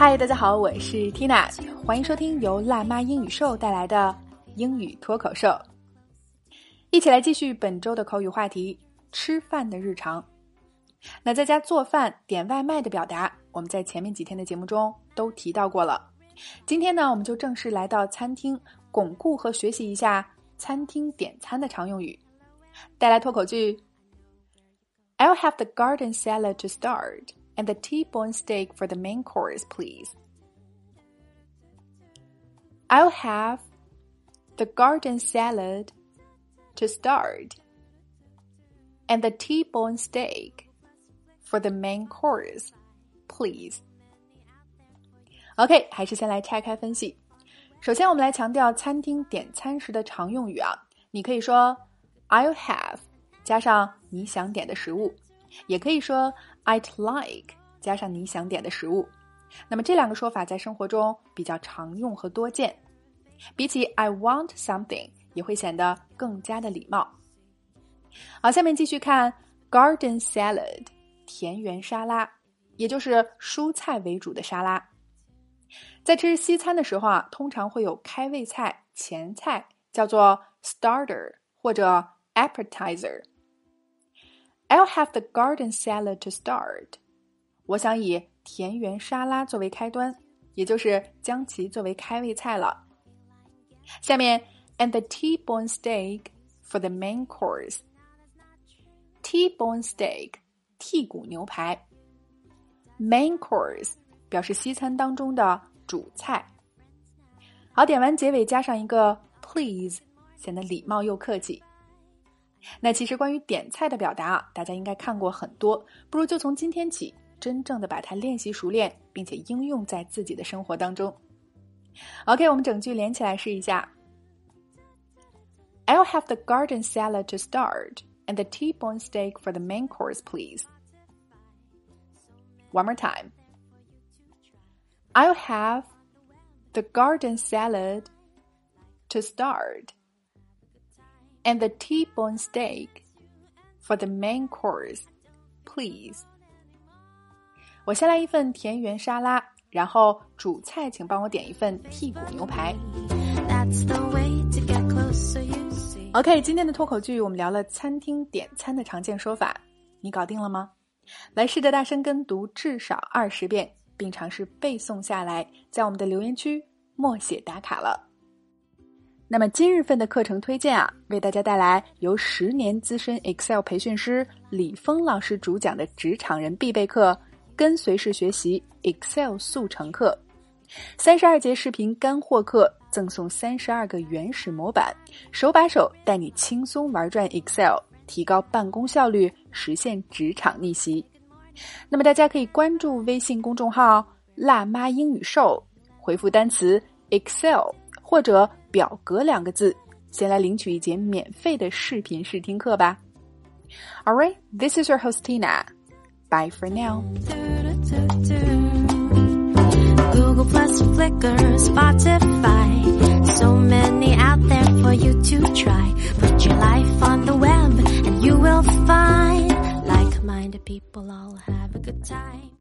嗨，大家好，我是 Tina，欢迎收听由辣妈英语秀带来的英语脱口秀。一起来继续本周的口语话题：吃饭的日常。那在家做饭、点外卖的表达，我们在前面几天的节目中都提到过了。今天呢，我们就正式来到餐厅，巩固和学习一下餐厅点餐的常用语。带来脱口剧：I'll have the garden salad to start and the T-bone steak for the main course, please. I'll have the garden salad to start and the T-bone steak for the main course, please. OK，还是先来拆开分析。首先，我们来强调餐厅点餐时的常用语啊。你可以说 "I'll have" 加上你想点的食物， 也可以说 "I'd like" 加上你想点的食物。那么这两个说法在生活中比较常用和多见，比起 "I want something" 也会显得更加的礼貌。好，下面继续看 "Garden salad" 田园沙拉，也就是蔬菜为主的沙拉。在吃西餐的时候啊，通常会有开胃菜、前菜，叫做 starter 或者 appetizer。I'll have the garden salad to start。我想以田园沙拉作为开端，也就是将其作为开胃菜了。下面，and the T-bone steak for the main course。T-bone steak，剔骨牛排。Main course 表示西餐当中的主菜。好，点完结尾加上一个 please，显得礼貌又客气。那其实关于点菜的表达啊，大家应该看过很多，不如就从今天起，真正的把它练习熟练，并且应用在自己的生活当中。OK，我们整句连起来试一下。I'll have the garden salad to start and the T-bone steak for the main course, please. One more time. I'll have the garden salad to start and the T-bone steak for the main course, please. 我先来一份田园沙拉，然后主菜请帮我点一份剔骨牛排。OK，今天的脱口剧我们聊了餐厅点餐的常见说法，你搞定了吗？来试着大声跟读至少二十遍。并尝试背诵下来，在我们的留言区默写打卡了。那么今日份的课程推荐啊，为大家带来由十年资深 Excel 培训师李峰老师主讲的职场人必备课——跟随式学习 Excel 速成课，三十二节视频干货课，赠送三十二个原始模板，手把手带你轻松玩转 Excel，提高办公效率，实现职场逆袭。那么大家可以关注微信公众号“辣妈英语秀”，回复单词 “Excel” 或者“表格”两个字，先来领取一节免费的视频试听课吧。All right, this is your host Tina. Bye for now. Google Plus, Flickr, Spotify, so many out there for you to try. Put your life on the web and you will find like-minded people all have a good time.